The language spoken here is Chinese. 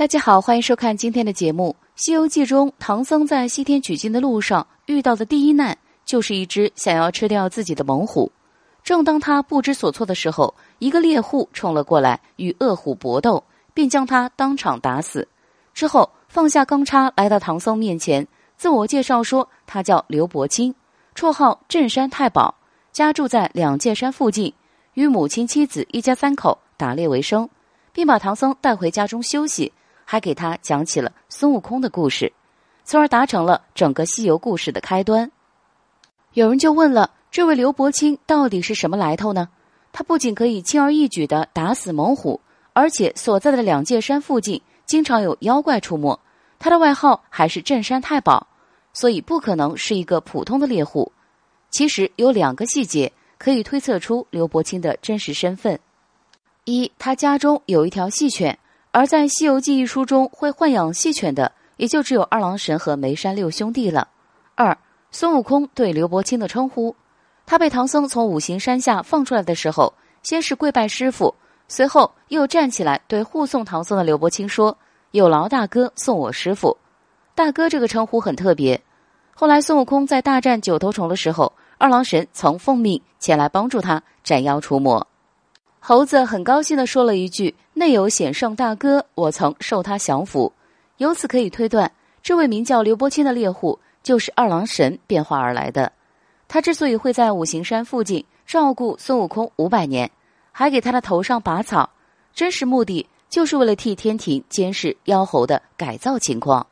大家好，欢迎收看今天的节目。《西游记》中，唐僧在西天取经的路上遇到的第一难，就是一只想要吃掉自己的猛虎。正当他不知所措的时候，一个猎户冲了过来，与恶虎搏斗，并将他当场打死。之后放下钢叉，来到唐僧面前，自我介绍说他叫刘伯清，绰号镇山太保，家住在两界山附近，与母亲、妻子一家三口打猎为生，并把唐僧带回家中休息。还给他讲起了孙悟空的故事，从而达成了整个西游故事的开端。有人就问了：这位刘伯清到底是什么来头呢？他不仅可以轻而易举的打死猛虎，而且所在的两界山附近经常有妖怪出没。他的外号还是镇山太保，所以不可能是一个普通的猎户。其实有两个细节可以推测出刘伯清的真实身份：一，他家中有一条细犬。而在《西游记》一书中，会豢养细犬的，也就只有二郎神和梅山六兄弟了。二，孙悟空对刘伯清的称呼，他被唐僧从五行山下放出来的时候，先是跪拜师傅，随后又站起来对护送唐僧的刘伯清说：“有劳大哥送我师傅。”大哥这个称呼很特别。后来孙悟空在大战九头虫的时候，二郎神曾奉命前来帮助他斩妖除魔。猴子很高兴地说了一句：“内有险胜大哥，我曾受他降服。”由此可以推断，这位名叫刘伯清的猎户就是二郎神变化而来的。他之所以会在五行山附近照顾孙悟空五百年，还给他的头上拔草，真实目的就是为了替天庭监视妖猴的改造情况。